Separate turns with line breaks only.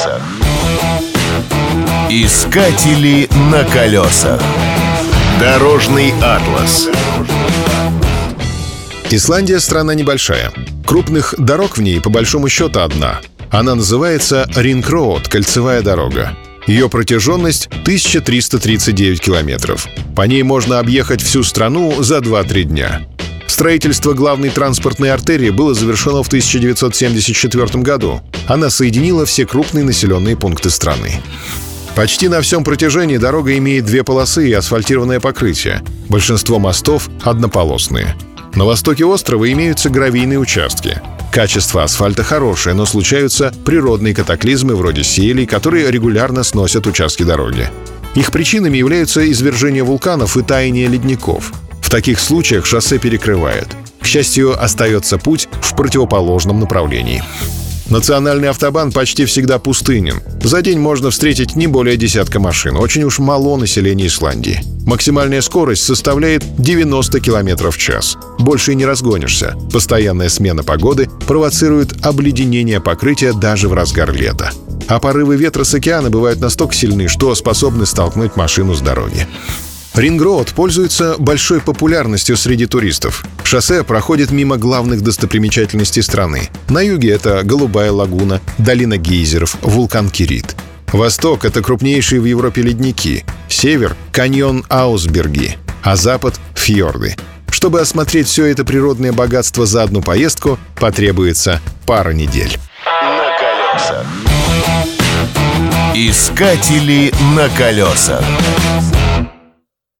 колесах. Искатели на колесах. Дорожный атлас.
Исландия страна небольшая. Крупных дорог в ней по большому счету одна. Она называется Ринг-Роуд, кольцевая дорога. Ее протяженность 1339 километров. По ней можно объехать всю страну за 2-3 дня. Строительство главной транспортной артерии было завершено в 1974 году. Она соединила все крупные населенные пункты страны. Почти на всем протяжении дорога имеет две полосы и асфальтированное покрытие. Большинство мостов однополосные. На востоке острова имеются гравийные участки. Качество асфальта хорошее, но случаются природные катаклизмы вроде селей, которые регулярно сносят участки дороги. Их причинами являются извержение вулканов и таяние ледников. В таких случаях шоссе перекрывают. К счастью, остается путь в противоположном направлении. Национальный автобан почти всегда пустынен. За день можно встретить не более десятка машин. Очень уж мало населения Исландии. Максимальная скорость составляет 90 км в час. Больше и не разгонишься. Постоянная смена погоды провоцирует обледенение покрытия даже в разгар лета. А порывы ветра с океана бывают настолько сильны, что способны столкнуть машину с дороги. Рингроуд пользуется большой популярностью среди туристов. Шоссе проходит мимо главных достопримечательностей страны. На юге это Голубая лагуна, долина гейзеров, вулкан Кирит. Восток — это крупнейшие в Европе ледники. Север — каньон Аусберги, а запад — фьорды. Чтобы осмотреть все это природное богатство за одну поездку, потребуется пара недель.
На колесах. Искатели на колесах.